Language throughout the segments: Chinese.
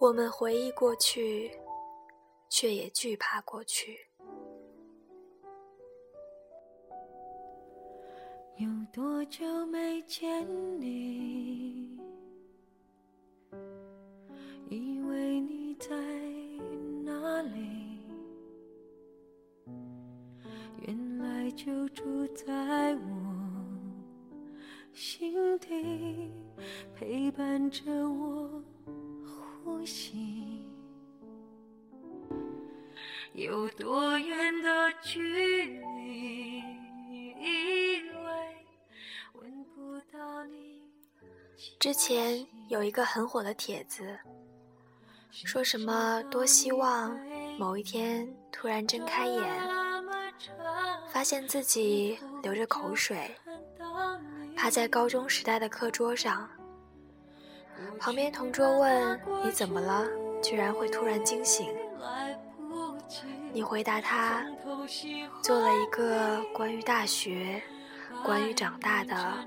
我们回忆过去，却也惧怕过去。有多久没见你？以为你在哪里？原来就住在我心底，陪伴着距离？以为闻不到你。之前有一个很火的帖子，说什么多希望某一天突然睁开眼，发现自己流着口水，趴在高中时代的课桌上，旁边同桌问你怎么了，居然会突然惊醒。你回答他，做了一个关于大学、关于长大的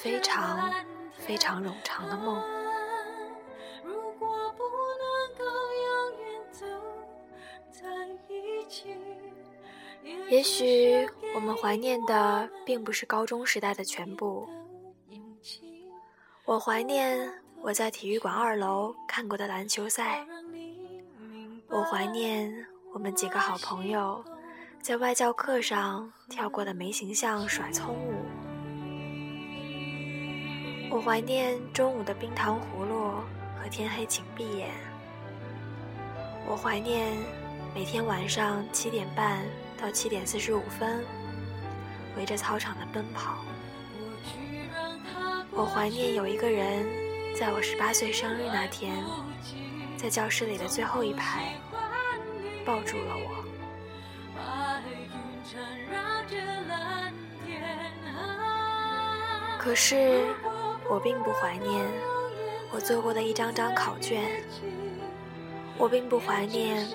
非常非常冗长的梦。如果不能够永远走在一起，也许我们怀念的并不是高中时代的全部。我怀念我在体育馆二楼看过的篮球赛，我怀念。我们几个好朋友在外教课上跳过的没形象甩葱舞，我怀念中午的冰糖葫芦和天黑请闭眼，我怀念每天晚上七点半到七点四十五分围着操场的奔跑，我怀念有一个人在我十八岁生日那天，在教室里的最后一排。抱住了我。可是，我并不怀念我做过的一张张考卷，我并不怀念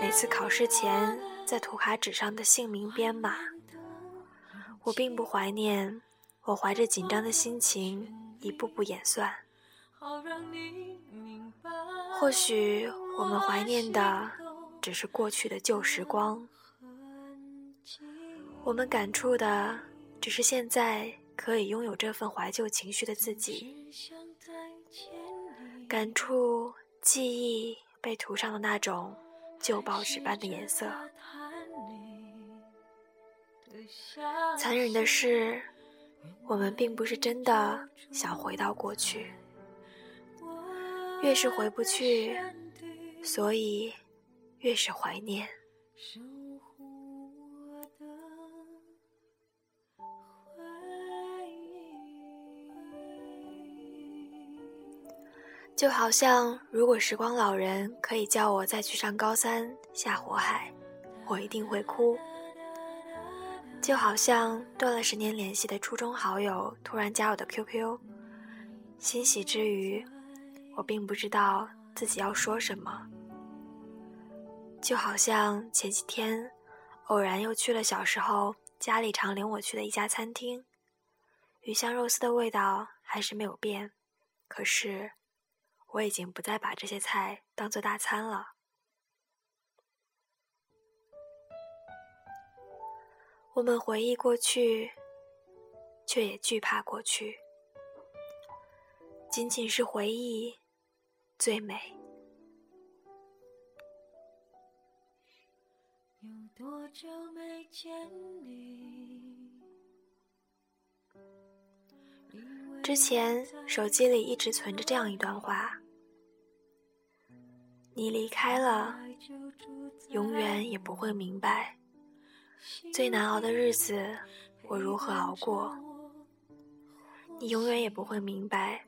每次考试前在涂卡纸上的姓名编码，我并不怀念我怀着紧张的心情一步步演算。或许我们怀念的。只是过去的旧时光，我们感触的只是现在可以拥有这份怀旧情绪的自己，感触记忆被涂上的那种旧报纸般的颜色。残忍的是，我们并不是真的想回到过去，越是回不去，所以。越是怀念，就好像如果时光老人可以叫我再去上高三下火海，我一定会哭。就好像断了十年联系的初中好友突然加我的 QQ，欣喜之余，我并不知道自己要说什么。就好像前几天，偶然又去了小时候家里常领我去的一家餐厅，鱼香肉丝的味道还是没有变，可是我已经不再把这些菜当做大餐了。我们回忆过去，却也惧怕过去，仅仅是回忆最美。多久没见你？之前手机里一直存着这样一段话：你离开了，永远也不会明白，最难熬的日子我如何熬过；你永远也不会明白，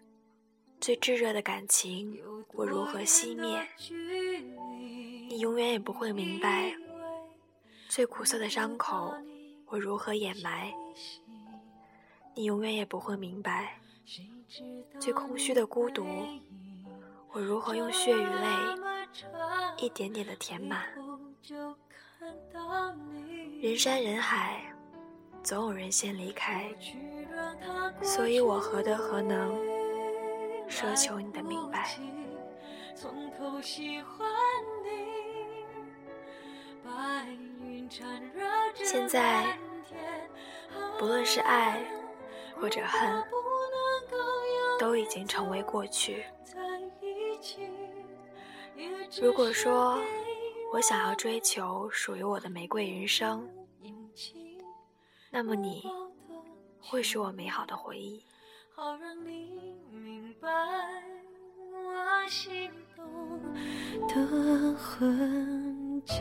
最炙热的感情我如何熄灭；你永远也不会明白。最苦涩的伤口，我如何掩埋？你永远也不会明白。最空虚的孤独，我如何用血与泪一点点的填满？人山人海，总有人先离开，所以我何德何能奢求你的明白？从头喜欢你。现在不论是爱或者恨，都已经成为过去。如果说我想要追求属于我的玫瑰人生，那么你会是我美好的回忆。好让你明白我心动的痕迹。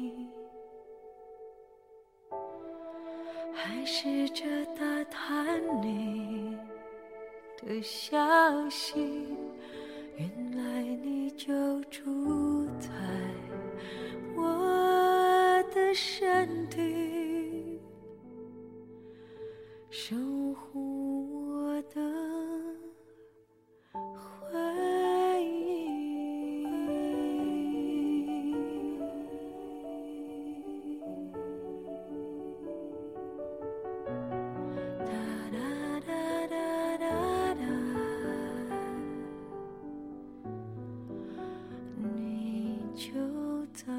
还试着打探你的消息。原来你就住就在